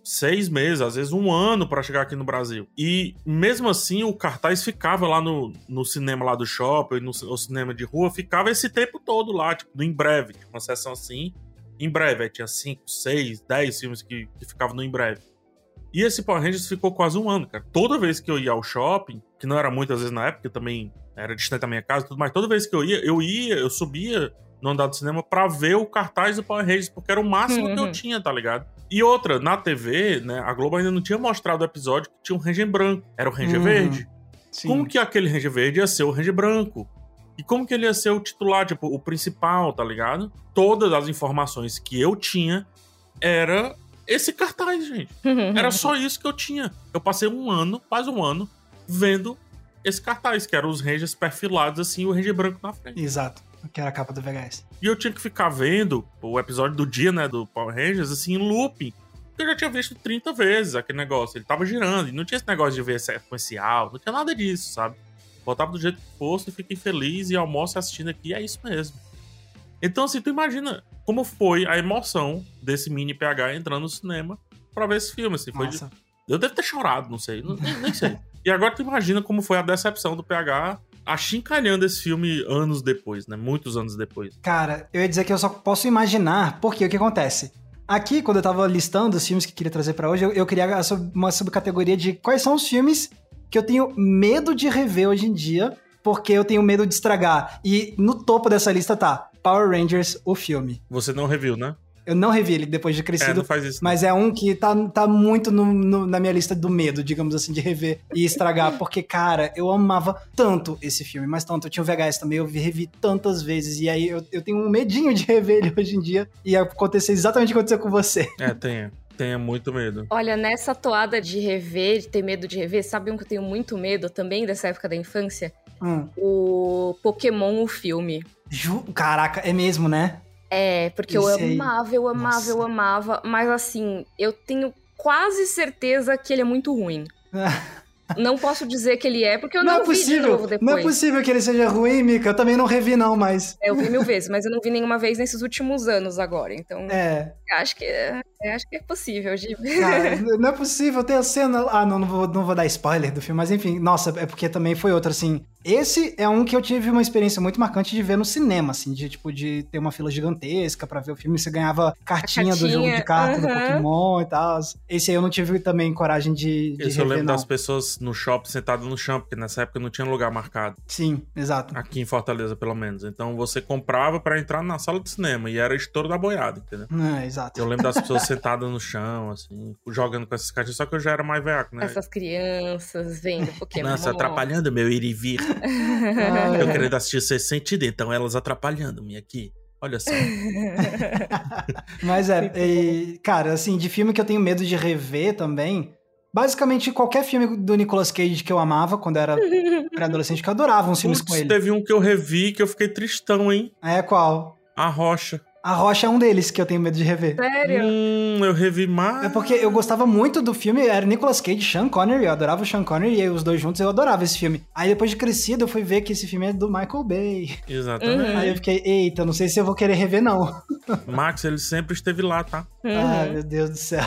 seis meses, às vezes um ano para chegar aqui no Brasil. E mesmo assim, o cartaz ficava lá no, no cinema lá do shopping, no, no cinema de rua, ficava esse tempo todo lá, tipo, no em breve, tipo, uma sessão assim, em breve. Aí tinha cinco, seis, dez filmes que, que ficavam no em breve. E esse Power Rangers ficou quase um ano, cara. Toda vez que eu ia ao shopping, que não era muitas vezes na época, também era distante da minha casa tudo mais, toda vez que eu ia, eu ia, eu subia no andar do cinema pra ver o cartaz do Power Rangers, porque era o máximo uhum. que eu uhum. tinha, tá ligado? E outra, na TV, né, a Globo ainda não tinha mostrado o episódio que tinha um Ranger branco, era o Ranger uhum. verde. Sim. Como que aquele Ranger verde ia ser o Ranger branco? E como que ele ia ser o titular, tipo, o principal, tá ligado? Todas as informações que eu tinha era esse cartaz, gente. Era só isso que eu tinha. Eu passei um ano, quase um ano, vendo esse cartaz, que eram os Rangers perfilados, assim, o Ranger branco na frente. Exato. Que era a capa do VHS. E eu tinha que ficar vendo o episódio do dia, né, do Power Rangers, assim, em looping. Eu já tinha visto 30 vezes aquele negócio. Ele tava girando. E não tinha esse negócio de ver sequencial. Não tinha nada disso, sabe? Botava do jeito que fosse e fiquei feliz e almoço assistindo aqui. é isso mesmo. Então, assim, tu imagina como foi a emoção desse mini PH entrando no cinema pra ver esse filme. Assim, foi de... Eu devo ter chorado, não sei. Nem, nem sei. e agora tu imagina como foi a decepção do PH achincalhando esse filme anos depois, né? Muitos anos depois. Cara, eu ia dizer que eu só posso imaginar, porque o que acontece? Aqui, quando eu tava listando os filmes que queria trazer para hoje, eu, eu queria uma subcategoria de quais são os filmes que eu tenho medo de rever hoje em dia, porque eu tenho medo de estragar. E no topo dessa lista tá Power Rangers, o filme. Você não reviu, né? Eu não revi ele depois de crescido. É, não faz isso. Mas é um que tá, tá muito no, no, na minha lista do medo, digamos assim, de rever e estragar. porque, cara, eu amava tanto esse filme, mas tanto. Eu tinha o VHS também, eu revi tantas vezes. E aí eu, eu tenho um medinho de rever ele hoje em dia. E acontecer exatamente o que aconteceu com você. É, tenha. Tenha muito medo. Olha, nessa toada de rever, de ter medo de rever, sabe um que eu tenho muito medo também dessa época da infância? Hum. O Pokémon, o filme. Ju... Caraca, é mesmo, né? É, porque eu amava, eu amava, Nossa. eu amava, mas assim, eu tenho quase certeza que ele é muito ruim. Não posso dizer que ele é, porque eu não, não é possível, vi de novo depois. Não é possível que ele seja ruim, Mika. Eu também não revi, não, mas. É, eu vi mil vezes, mas eu não vi nenhuma vez nesses últimos anos agora. Então. É. Acho que, é, acho que é possível de não é possível. Tem a cena. Ah, não, não vou, não vou dar spoiler do filme, mas enfim, nossa, é porque também foi outro, assim. Esse é um que eu tive uma experiência muito marcante de ver no cinema, assim, de tipo, de ter uma fila gigantesca para ver o filme. Você ganhava cartinha, cartinha, do jogo de carta uh -huh. do Pokémon e tal. Esse aí eu não tive também coragem de. de Esse rever, eu lembro não. das pessoas no shopping sentadas no chão, porque nessa época não tinha lugar marcado. Sim, exato. Aqui em Fortaleza, pelo menos. Então você comprava para entrar na sala de cinema e era estouro da boiada, entendeu? É, exato. Eu lembro das pessoas sentadas no chão, assim, jogando com essas cartinhas, só que eu já era mais veaco, né? Essas crianças vendo Pokémon. Nossa, atrapalhando meu ir e vir. Eu querendo assistir ser sentido, então elas atrapalhando-me aqui. Olha só. Mas é, e, cara, assim, de filme que eu tenho medo de rever também. Basicamente, qualquer filme do Nicolas Cage que eu amava quando era pré-adolescente, que eu adorava uns filmes com ele. Teve um que eu revi que eu fiquei tristão, hein? É, qual? A Rocha. A Rocha é um deles que eu tenho medo de rever. Sério? Hum, eu revi mais. É porque eu gostava muito do filme, era Nicolas Cage, Sean Connery, eu adorava o Sean Connery e os dois juntos eu adorava esse filme. Aí depois de crescido eu fui ver que esse filme é do Michael Bay. Exatamente. Uhum. Aí eu fiquei, eita, não sei se eu vou querer rever não. Max, ele sempre esteve lá, tá? Uhum. Ai, meu Deus do céu.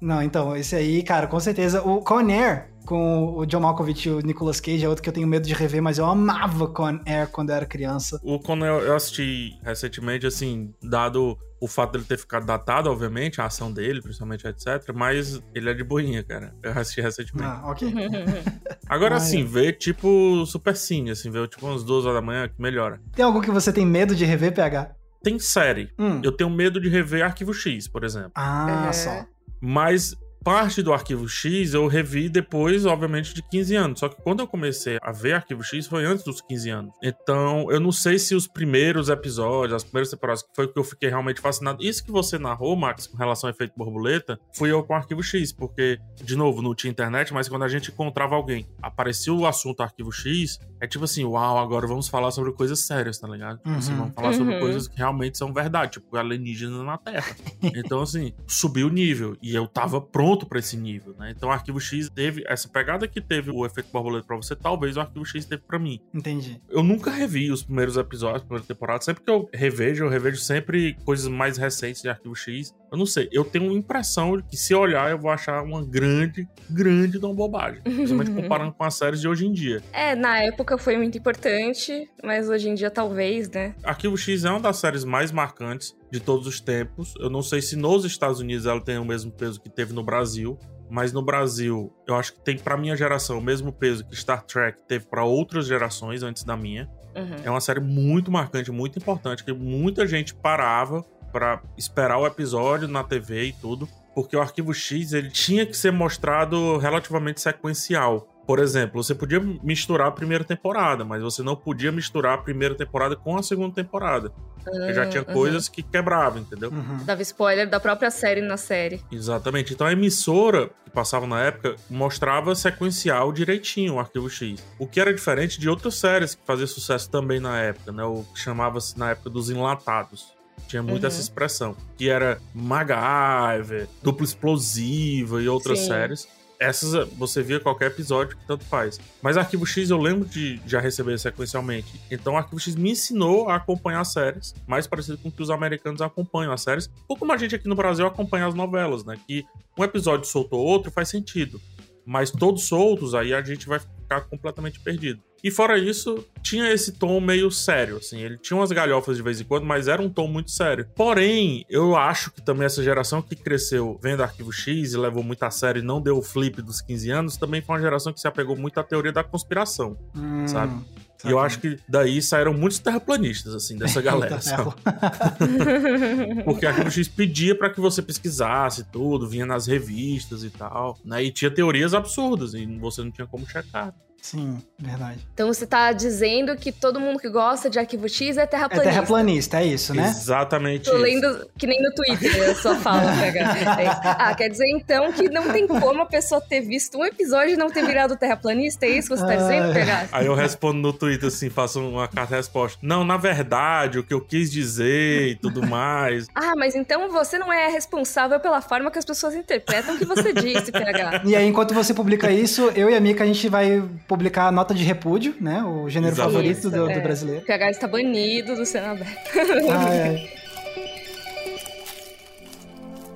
Não, então, esse aí, cara, com certeza. O Conair, com o John Malkovich e o Nicolas Cage, é outro que eu tenho medo de rever, mas eu amava Con Air quando eu era criança. O Con Air eu assisti recentemente, assim, dado o fato dele ter ficado datado, obviamente, a ação dele, principalmente, etc. Mas ele é de boinha, cara. Eu assisti recentemente. Ah, ok. Agora, ah, assim, é. ver tipo Super Cine, assim, ver tipo umas duas horas da manhã, que melhora. Tem algo que você tem medo de rever, PH? Tem série. Hum. Eu tenho medo de rever Arquivo X, por exemplo. Ah, é. só. Mas parte do Arquivo X eu revi depois, obviamente, de 15 anos. Só que quando eu comecei a ver Arquivo X foi antes dos 15 anos. Então, eu não sei se os primeiros episódios, as primeiras temporadas, foi que eu fiquei realmente fascinado. Isso que você narrou, Max, com relação ao efeito borboleta, fui eu com Arquivo X, porque, de novo, não tinha internet, mas quando a gente encontrava alguém, aparecia o assunto Arquivo X, é tipo assim, uau, agora vamos falar sobre coisas sérias, tá ligado? Tipo assim, Uhum. vamos falar sobre Uhum. coisas que realmente são verdade, tipo alienígenas na Terra. então, assim, subiu o nível. E eu tava pronto pra esse nível, né? Então, o Arquivo X teve essa pegada que teve o efeito borboleta pra você, talvez o Arquivo X teve pra mim. Entendi. Eu nunca revi os primeiros episódios, a primeira temporada. Sempre que eu revejo, eu revejo sempre coisas mais recentes de Arquivo X. Eu não sei, eu tenho uma impressão de que se eu olhar, eu vou achar uma grande, grande de uma bobagem. Principalmente comparando com as séries de hoje em dia. É, na época foi muito importante, mas hoje em dia talvez, né? Arquivo X é uma das séries mais marcantes de todos os tempos. Eu não sei se nos Estados Unidos ela tem o mesmo peso que teve no Brasil. Mas no Brasil, eu acho que tem pra minha geração o mesmo peso que Star Trek teve pra outras gerações antes da minha. Uhum. É uma série muito marcante, muito importante, que muita gente parava pra esperar o episódio na TV e tudo, porque o Arquivo X ele tinha que ser mostrado relativamente sequencial. Por exemplo, você podia misturar a primeira temporada, mas você não podia misturar a primeira temporada com a segunda temporada. Porque já tinha Uhum. coisas que quebravam, entendeu? Uhum. Dava spoiler da própria série na série. Exatamente. Então a emissora que passava na época mostrava sequencial direitinho o Arquivo X. O que era diferente de outras séries que faziam sucesso também na época, né? O que chamava-se na época dos enlatados. Tinha muito Uhum. essa expressão. Que era MacGyver, Duplo Explosiva e outras Sim. séries. Essas você via qualquer episódio que tanto faz. Mas Arquivo X eu lembro de já receber sequencialmente. Então Arquivo X me ensinou a acompanhar séries, mais parecido com que os americanos acompanham as séries, ou como a gente aqui no Brasil acompanha as novelas, né? Que um episódio soltou outro faz sentido. Mas todos soltos, aí a gente vai ficar completamente perdido. E fora isso, tinha esse tom meio sério, assim. Ele tinha umas galhofas de vez em quando, mas era um tom muito sério. Porém, eu acho que também essa geração que cresceu vendo Arquivo X e levou muito a sério e não deu o flip dos 15 anos, também foi uma geração que se apegou muito à teoria da conspiração. Hum, Sabe? E eu acho que daí saíram muitos terraplanistas, assim, dessa galera, sabe? Porque Arquivo X pedia pra que você pesquisasse tudo, vinha nas revistas e tal, né? E tinha teorias absurdas e você não tinha como checar. Sim, verdade. Então você tá dizendo que todo mundo que gosta de Arquivo X é É terraplanista. terraplanista, é isso, né? Exatamente Tô isso. lendo que nem no Twitter, sua fala, PH. É. Ah, quer dizer então que não tem como a pessoa ter visto um episódio e não ter virado terraplanista? É isso que você tá dizendo, Ah. PH? Aí eu respondo no Twitter assim, faço uma carta-resposta. Não, na verdade, o que eu quis dizer e tudo mais. Ah, mas então você não é responsável pela forma que as pessoas interpretam o que você disse, PH. E aí, enquanto você publica isso, eu e a Mika, a gente vai publicar a nota de repúdio, né? O gênero Exatamente. favorito do, do é. brasileiro. O PH está banido do Senado. Ah, é.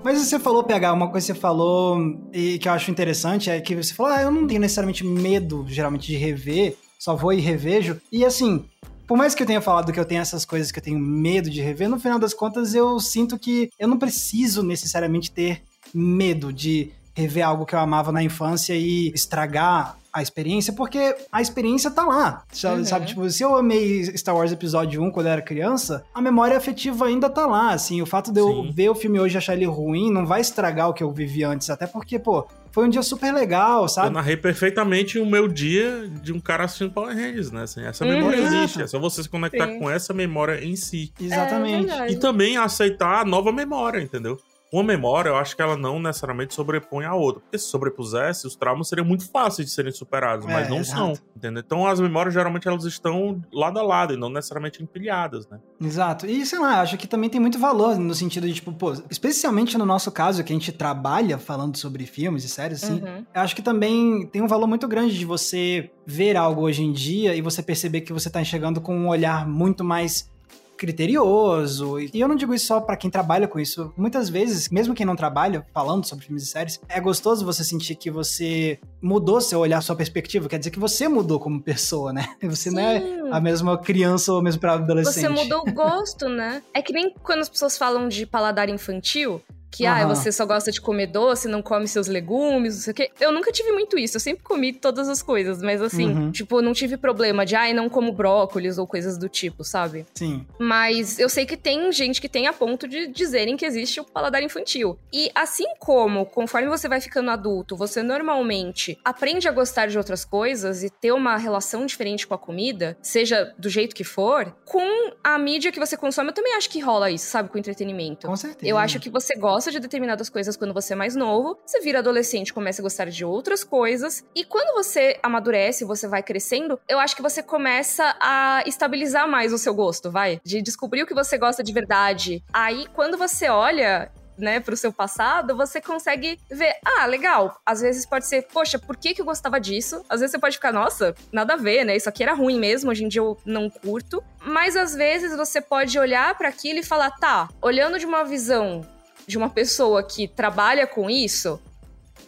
Mas você falou, PH, uma coisa que você falou e que eu acho interessante é que você falou, ah, eu não tenho necessariamente medo, geralmente, de rever, só vou e revejo. E assim, por mais que eu tenha falado que eu tenho essas coisas que eu tenho medo de rever, no final das contas eu sinto que eu não preciso necessariamente ter medo de rever algo que eu amava na infância e estragar a experiência, porque a experiência tá lá. Sabe, Uhum. sabe? tipo, se eu amei Star Wars Episódio 1 quando eu era criança, a memória afetiva ainda tá lá, assim. O fato de eu Sim. ver o filme hoje e achar ele ruim não vai estragar o que eu vivi antes, até porque, pô, foi um dia super legal, Eu sabe? narrei perfeitamente o meu dia de um cara assistindo Power Rangers, né? Assim, essa Uhum. memória Exato. existe. É só você se conectar Sim. com essa memória em si. Exatamente. É verdade. E também aceitar a nova memória, entendeu? Uma memória, eu acho que ela não necessariamente sobrepõe a outra. Porque se sobrepusesse, os traumas seriam muito fáceis de serem superados, mas É, não exato. são, entendeu? Então as memórias, geralmente, elas estão lado a lado e não necessariamente empilhadas, né? Exato. E sei lá, acho que também tem muito valor no sentido de, tipo, pô, especialmente no nosso caso, que a gente trabalha falando sobre filmes e séries, assim, Uhum. eu acho que também tem um valor muito grande de você ver algo hoje em dia e você perceber que você tá enxergando com um olhar muito mais criterioso. E eu não digo isso só pra quem trabalha com isso. Muitas vezes, mesmo quem não trabalha falando sobre filmes e séries, é gostoso você sentir que você mudou seu olhar, sua perspectiva. Quer dizer que você mudou como pessoa, né? Você não é Sim. a mesma criança ou mesmo pra adolescente. Você mudou o gosto, né? É que nem quando as pessoas falam de paladar infantil, que ah, Aham. você só gosta de comer doce, não come seus legumes, não sei o quê. Eu nunca tive muito isso, eu sempre comi todas as coisas, mas assim, Uhum. tipo, não tive problema de, ai, não como brócolis ou coisas do tipo, sabe? Sim. Mas eu sei que tem gente que tem a ponto de dizerem que existe o paladar infantil. E assim como, conforme você vai ficando adulto, você normalmente aprende a gostar de outras coisas e ter uma relação diferente com a comida, seja do jeito que for, com a mídia que você consome, eu também acho que rola isso, sabe, com entretenimento. Com certeza. Eu acho que você gosta gosta de determinadas coisas quando você é mais novo, você vira adolescente, começa a gostar de outras coisas, e quando você amadurece, você vai crescendo, eu acho que você começa a estabilizar mais o seu gosto, vai? De descobrir o que você gosta de verdade. Aí, quando você olha né, pro seu passado, você consegue ver, ah, legal. Às vezes pode ser, poxa, por que, que eu gostava disso? Às vezes você pode ficar, nossa, nada a ver, né? Isso aqui era ruim mesmo, hoje em dia eu não curto. Mas às vezes você pode olhar para aquilo e falar, tá, olhando de uma visão de uma pessoa que trabalha com isso,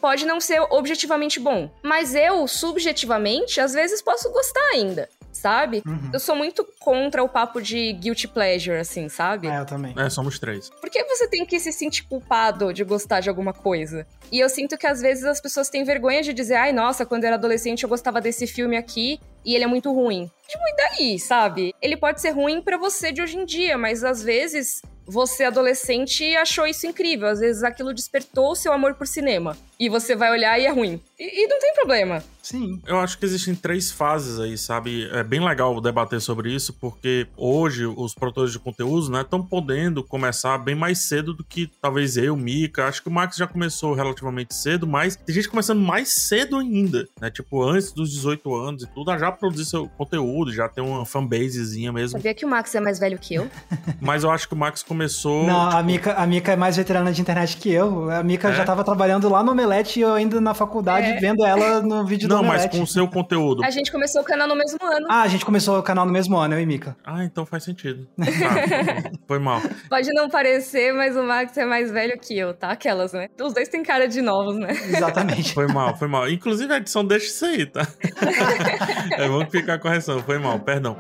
pode não ser objetivamente bom. Mas eu, subjetivamente, às vezes posso gostar ainda sabe? Uhum. Eu sou muito contra o papo de guilty pleasure, assim, sabe? É, eu também. É, somos três. Por que você tem que se sentir culpado de gostar de alguma coisa? E eu sinto que às vezes as pessoas têm vergonha de dizer, ai, nossa, quando eu era adolescente eu gostava desse filme aqui e ele é muito ruim. Tipo, e daí, sabe? Ele pode ser ruim para você de hoje em dia, mas às vezes você, adolescente, achou isso incrível. Às vezes aquilo despertou o seu amor por cinema. E você vai olhar e é ruim. E, e, não tem problema. Sim. Eu acho que existem três fases aí, sabe? É bem legal debater sobre isso, porque hoje os produtores de conteúdo, né, estão podendo começar bem mais cedo do que talvez eu, Mika. Acho que o Max já começou relativamente cedo, mas tem gente começando mais cedo ainda, né? Tipo, antes dos 18 anos e tudo, já produzir seu conteúdo, já tem uma fanbasezinha mesmo. Sabia que o Max é mais velho que eu? mas eu acho que o Max começou. Não, tipo... a, Mika, a Mika é mais veterana de internet que eu. A Mika é? já tava trabalhando lá no Omelete e eu ainda na faculdade é. vendo ela no vídeo Não, do. Não, mas com o seu conteúdo. A gente começou o canal no mesmo ano. Ah, a gente começou o canal no mesmo ano, eu e Mika. Ah, então faz sentido. Tá. Foi mal. Pode não parecer, mas o Max é mais velho que eu, tá? Aquelas, né? Os dois têm cara de novos, né? Exatamente. Foi mal, foi mal. Inclusive a edição deixa isso aí, tá? é bom ficar a correção. Foi mal, perdão.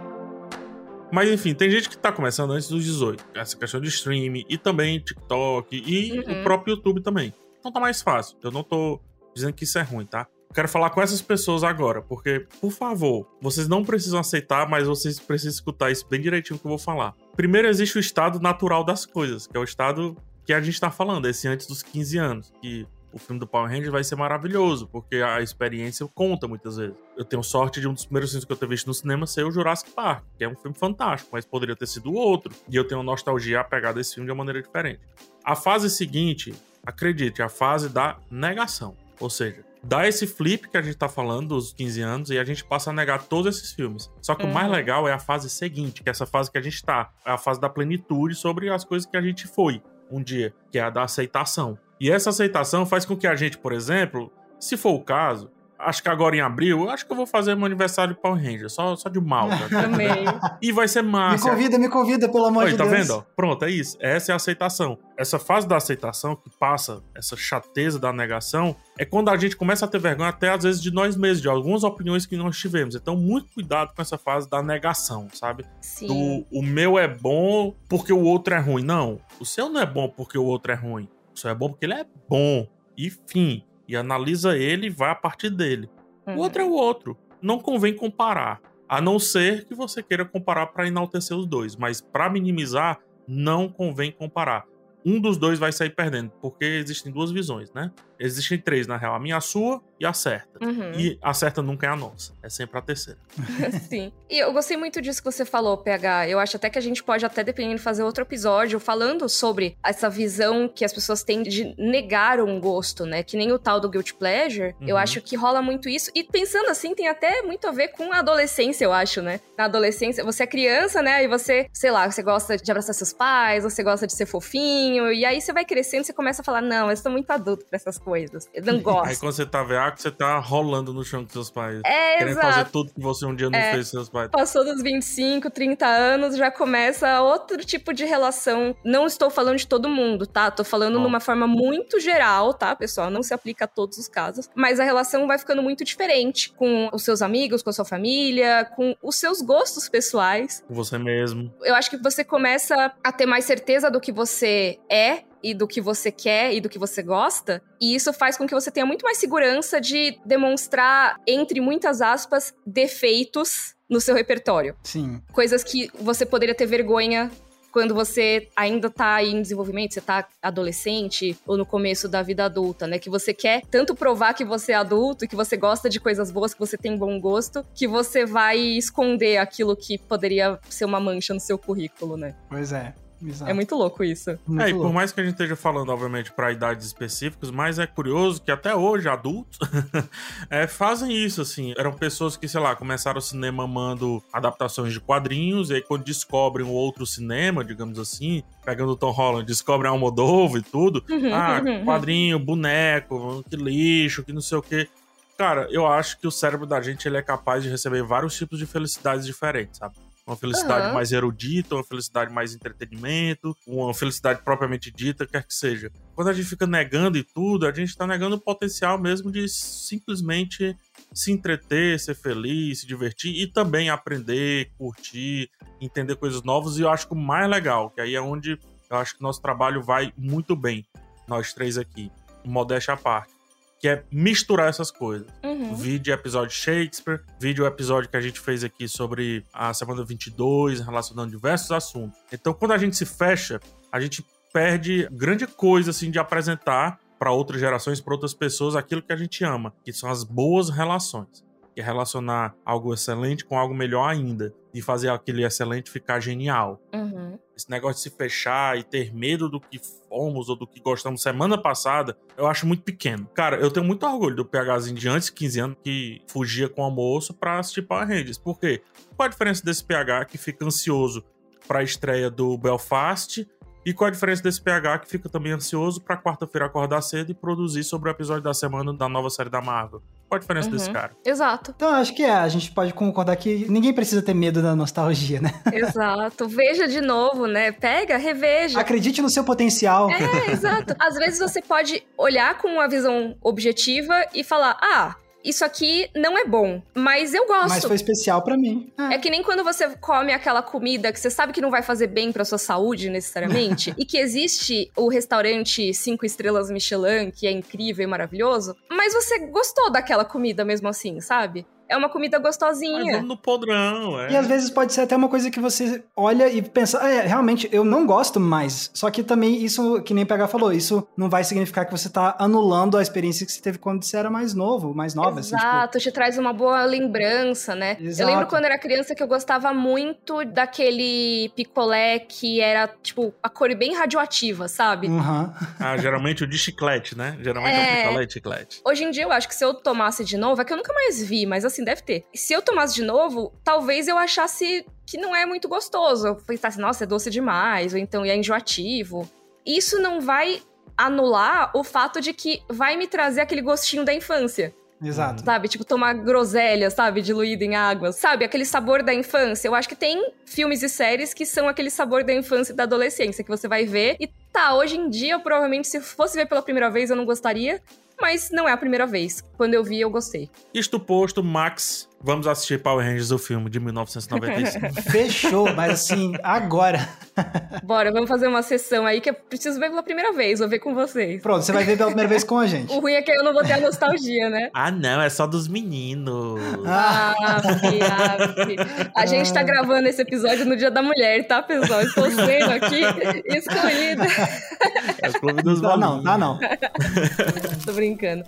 Mas enfim, tem gente que tá começando antes dos 18. Essa questão de streaming e também TikTok e uhum. o próprio YouTube também. Então tá mais fácil. Eu não tô dizendo que isso é ruim, tá? Quero falar com essas pessoas agora, porque, por favor, vocês não precisam aceitar, mas vocês precisam escutar isso bem direitinho que eu vou falar. Primeiro existe o estado natural das coisas, que é o estado que a gente tá falando, esse antes dos 15 anos, que o filme do Power Rangers vai ser maravilhoso, porque a experiência conta muitas vezes. Eu tenho sorte de um dos primeiros filmes que eu tenho visto no cinema ser o Jurassic Park, que é um filme fantástico, mas poderia ter sido outro. E eu tenho nostalgia a pegar desse filme de uma maneira diferente. A fase seguinte, acredite, é a fase da negação. Ou seja, dá esse flip que a gente tá falando dos 15 anos e a gente passa a negar todos esses filmes. Só que uhum. o mais uhum. legal é a fase seguinte, que é essa fase que a gente tá. É a fase da plenitude sobre as coisas que a gente foi um dia, que é a da aceitação. E essa aceitação faz com que a gente, por exemplo, se for o caso, acho que agora em abril, eu acho que eu vou fazer meu aniversário de Power Ranger, só, só de mal. Né? Também. E vai ser massa. Me convida, me convida, pelo amor Oi, de tá Deus. Tá vendo? Pronto, é isso. Essa é a aceitação. Essa fase da aceitação, que passa essa chateza da negação, é quando a gente começa a ter vergonha até às vezes de nós mesmos, de algumas opiniões que nós tivemos. Então, muito cuidado com essa fase da negação, sabe? Sim. Do o meu é bom porque o outro é ruim. Não, o seu não é bom porque o outro é ruim. Só é bom porque ele é bom. E fim. E analisa ele e vai a partir dele. Uhum. O outro é o outro. Não convém comparar. A não ser que você queira comparar para enaltecer os dois. Mas para minimizar, não convém comparar. Um dos dois vai sair perdendo, porque existem duas visões, né? Existem três, na real. A minha, a sua e a certa. Uhum. E a certa nunca é a nossa. É sempre a terceira. Sim. E eu gostei muito disso que você falou, PH. Eu acho até que a gente pode, até dependendo, fazer outro episódio falando sobre essa visão que as pessoas têm de negar um gosto, né? Que nem o tal do Guilty Pleasure. Uhum. Eu acho que rola muito isso. E pensando assim, tem até muito a ver com a adolescência, eu acho, né? Na adolescência, você é criança, né? E você, sei lá, você gosta de abraçar seus pais, você gosta de ser fofinho. E aí você vai crescendo, você começa a falar: não, eu sou muito adulto pra essas coisas. Eu não gosto. Aí quando você tá veaco, você tá rolando no chão com seus pais. É, Querendo exato. fazer tudo que você um dia não é, fez com seus pais. Passou dos 25, 30 anos, já começa outro tipo de relação. Não estou falando de todo mundo, tá? Tô falando oh. numa forma muito geral, tá, pessoal? Não se aplica a todos os casos. Mas a relação vai ficando muito diferente com os seus amigos, com a sua família, com os seus gostos pessoais. Com você mesmo. Eu acho que você começa a ter mais certeza do que você é e do que você quer e do que você gosta. E isso faz com que você tenha muito mais segurança de demonstrar, entre muitas aspas, defeitos no seu repertório. Sim. Coisas que você poderia ter vergonha quando você ainda tá em desenvolvimento, você tá adolescente ou no começo da vida adulta, né? Que você quer tanto provar que você é adulto e que você gosta de coisas boas, que você tem bom gosto, que você vai esconder aquilo que poderia ser uma mancha no seu currículo, né? Pois é. Exato. É muito louco isso. Muito é, e por mais que a gente esteja falando, obviamente, para idades específicas, mas é curioso que até hoje, adultos, é, fazem isso, assim. Eram pessoas que, sei lá, começaram o cinema amando adaptações de quadrinhos, e aí quando descobrem um outro cinema, digamos assim, pegando o Tom Holland, descobrem Almodóvar e tudo, uhum, ah, uhum, uhum. quadrinho, boneco, que lixo, que não sei o quê. Cara, eu acho que o cérebro da gente ele é capaz de receber vários tipos de felicidades diferentes, sabe? Uma felicidade uhum. mais erudita, uma felicidade mais entretenimento, uma felicidade propriamente dita, quer que seja. Quando a gente fica negando e tudo, a gente está negando o potencial mesmo de simplesmente se entreter, ser feliz, se divertir e também aprender, curtir, entender coisas novas. E eu acho que o mais legal, que aí é onde eu acho que nosso trabalho vai muito bem, nós três aqui, modéstia à parte que é misturar essas coisas. Uhum. Vídeo episódio Shakespeare, vídeo episódio que a gente fez aqui sobre a semana 22, relacionando diversos assuntos. Então, quando a gente se fecha, a gente perde grande coisa assim de apresentar para outras gerações, para outras pessoas, aquilo que a gente ama, que são as boas relações relacionar algo excelente com algo melhor ainda. E fazer aquele excelente ficar genial. Uhum. Esse negócio de se fechar e ter medo do que fomos ou do que gostamos semana passada, eu acho muito pequeno. Cara, eu tenho muito orgulho do PHzinho de antes de 15 anos que fugia com almoço pra assistir Power Rangers. Por quê? Qual a diferença desse PH que fica ansioso pra estreia do Belfast e qual a diferença desse PH que fica também ansioso para quarta-feira acordar cedo e produzir sobre o episódio da semana da nova série da Marvel? Qual a diferença uhum. desse cara? Exato. Então, acho que é. A gente pode concordar que ninguém precisa ter medo da nostalgia, né? Exato. Veja de novo, né? Pega, reveja. Acredite no seu potencial. É, exato. Às vezes você pode olhar com uma visão objetiva e falar: ah, isso aqui não é bom, mas eu gosto. Mas foi especial para mim. É. é. que nem quando você come aquela comida que você sabe que não vai fazer bem para sua saúde necessariamente, e que existe o restaurante cinco estrelas Michelin, que é incrível e maravilhoso, mas você gostou daquela comida mesmo assim, sabe? É uma comida gostosinha. Mas vamos no podrão, é. E às vezes pode ser até uma coisa que você olha e pensa, é, realmente, eu não gosto mais. Só que também isso, que nem o PH falou, isso não vai significar que você tá anulando a experiência que você teve quando você era mais novo, mais nova. Exato, assim, tipo... te traz uma boa lembrança, né? Exato. Eu lembro quando era criança que eu gostava muito daquele picolé que era, tipo, a cor bem radioativa, sabe? Uhum. Ah, geralmente o de chiclete, né? Geralmente é, é o picolé de chiclete. Hoje em dia eu acho que se eu tomasse de novo, é que eu nunca mais vi, mas assim, deve ter. Se eu tomasse de novo, talvez eu achasse que não é muito gostoso. Eu pensasse, nossa, é doce demais, ou então é enjoativo. Isso não vai anular o fato de que vai me trazer aquele gostinho da infância. Exato. Sabe? Tipo, tomar groselha, sabe? Diluída em água. Sabe? Aquele sabor da infância. Eu acho que tem filmes e séries que são aquele sabor da infância e da adolescência, que você vai ver. E tá, hoje em dia, provavelmente, se fosse ver pela primeira vez, eu não gostaria mas não é a primeira vez. Quando eu vi, eu gostei. Isto posto, Max, vamos assistir Power Rangers, o filme de 1995. Fechou, mas assim, agora. Bora, vamos fazer uma sessão aí que eu preciso ver pela primeira vez, vou ver com vocês. Pronto, você vai ver pela primeira vez com a gente. O ruim é que eu não vou ter a nostalgia, né? ah, não, é só dos meninos. Ah, ah A gente tá gravando esse episódio no Dia da Mulher, tá, pessoal? Estou sendo aqui excluída. É o clube dos Não, não, não, não. Tô brincando.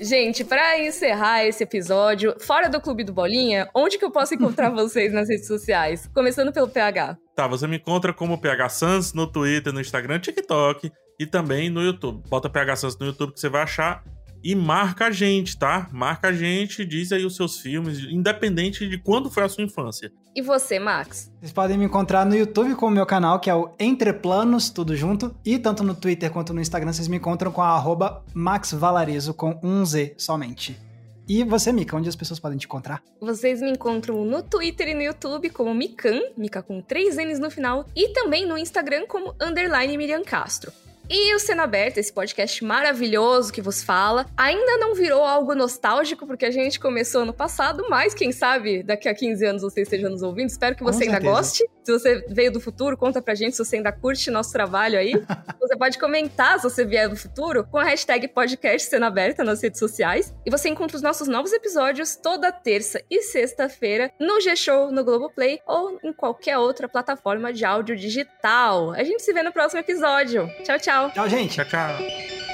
Gente, para encerrar esse episódio, fora do Clube do Bolinha, onde que eu posso encontrar vocês nas redes sociais? Começando pelo PH. Tá, você me encontra como PH Sans no Twitter, no Instagram, TikTok e também no YouTube. Bota PH Sans no YouTube que você vai achar e marca a gente, tá? Marca a gente, diz aí os seus filmes, independente de quando foi a sua infância. E você, Max? Vocês podem me encontrar no YouTube com o meu canal, que é o Entre Planos, tudo junto. E tanto no Twitter quanto no Instagram, vocês me encontram com a arroba maxvalarezo, com um Z somente. E você, Mika, onde as pessoas podem te encontrar? Vocês me encontram no Twitter e no YouTube como Mikan, Mika com três N's no final, e também no Instagram como underline Miriam Castro. E o Cena Aberta, esse podcast maravilhoso que vos fala, ainda não virou algo nostálgico, porque a gente começou ano passado, mas quem sabe daqui a 15 anos você esteja nos ouvindo. Espero que você Com ainda certeza. goste. Se você veio do futuro, conta pra gente se você ainda curte nosso trabalho aí. você pode comentar se você vier do futuro com a hashtag podcast Cena Aberta nas redes sociais. E você encontra os nossos novos episódios toda terça e sexta-feira no G-Show, no Globoplay ou em qualquer outra plataforma de áudio digital. A gente se vê no próximo episódio. Tchau, tchau. Tchau, gente. Tchau, tchau.